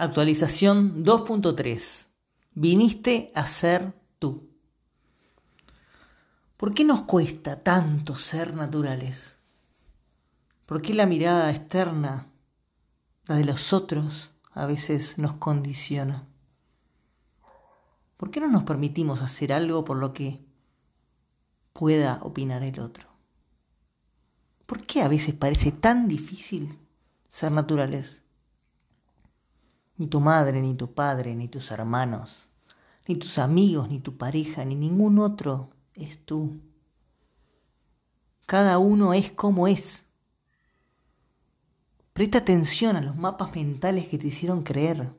Actualización 2.3. Viniste a ser tú. ¿Por qué nos cuesta tanto ser naturales? ¿Por qué la mirada externa, la de los otros, a veces nos condiciona? ¿Por qué no nos permitimos hacer algo por lo que pueda opinar el otro? ¿Por qué a veces parece tan difícil ser naturales? Ni tu madre, ni tu padre, ni tus hermanos, ni tus amigos, ni tu pareja, ni ningún otro es tú. Cada uno es como es. Presta atención a los mapas mentales que te hicieron creer,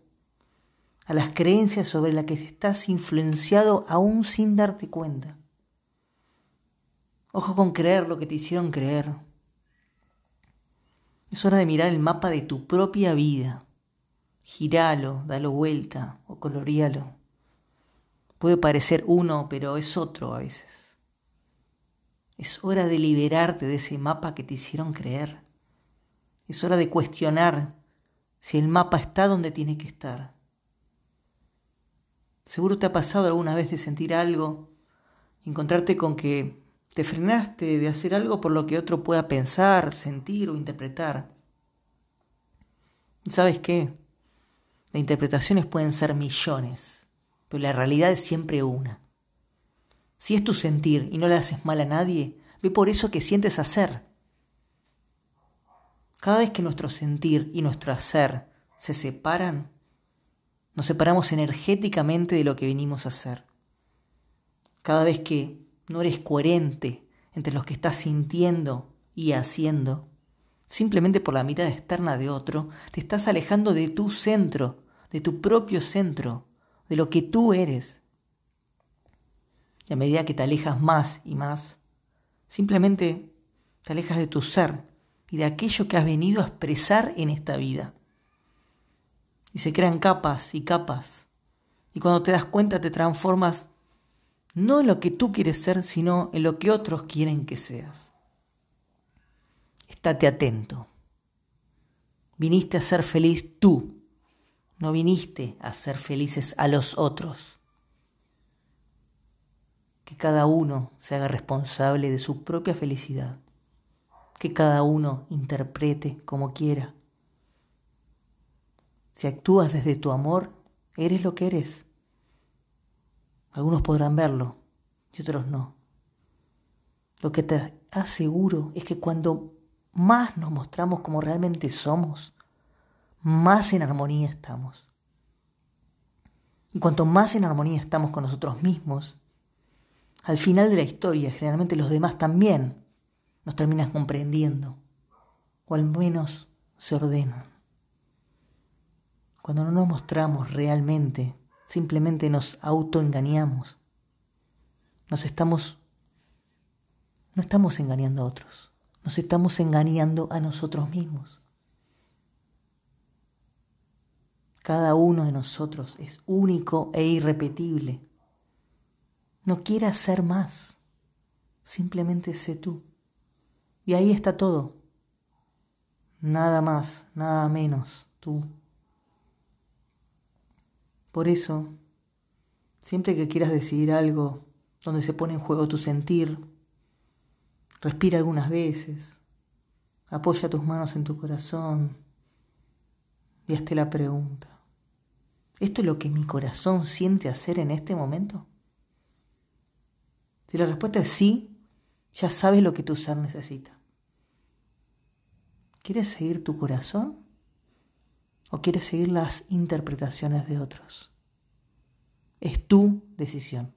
a las creencias sobre las que estás influenciado aún sin darte cuenta. Ojo con creer lo que te hicieron creer. Es hora de mirar el mapa de tu propia vida giralo, dalo vuelta o coloríalo. Puede parecer uno, pero es otro a veces. Es hora de liberarte de ese mapa que te hicieron creer. Es hora de cuestionar si el mapa está donde tiene que estar. Seguro te ha pasado alguna vez de sentir algo, encontrarte con que te frenaste de hacer algo por lo que otro pueda pensar, sentir o interpretar. ¿Sabes qué? Las interpretaciones pueden ser millones, pero la realidad es siempre una. Si es tu sentir y no le haces mal a nadie, ve por eso que sientes hacer. Cada vez que nuestro sentir y nuestro hacer se separan, nos separamos energéticamente de lo que venimos a hacer. Cada vez que no eres coherente entre lo que estás sintiendo y haciendo, simplemente por la mirada externa de otro, te estás alejando de tu centro, de tu propio centro, de lo que tú eres. Y a medida que te alejas más y más, simplemente te alejas de tu ser y de aquello que has venido a expresar en esta vida. Y se crean capas y capas. Y cuando te das cuenta te transformas no en lo que tú quieres ser, sino en lo que otros quieren que seas. Estate atento. Viniste a ser feliz tú. No viniste a ser felices a los otros. Que cada uno se haga responsable de su propia felicidad. Que cada uno interprete como quiera. Si actúas desde tu amor, eres lo que eres. Algunos podrán verlo y otros no. Lo que te aseguro es que cuando más nos mostramos como realmente somos, más en armonía estamos. Y cuanto más en armonía estamos con nosotros mismos, al final de la historia generalmente los demás también nos terminan comprendiendo, o al menos se ordenan. Cuando no nos mostramos realmente, simplemente nos autoengañamos. Nos estamos no estamos engañando a otros nos estamos engañando a nosotros mismos. Cada uno de nosotros es único e irrepetible. No quieras ser más, simplemente sé tú. Y ahí está todo. Nada más, nada menos, tú. Por eso, siempre que quieras decidir algo donde se pone en juego tu sentir, Respira algunas veces. Apoya tus manos en tu corazón y hazte la pregunta. ¿Esto es lo que mi corazón siente hacer en este momento? Si la respuesta es sí, ya sabes lo que tu ser necesita. ¿Quieres seguir tu corazón o quieres seguir las interpretaciones de otros? Es tu decisión.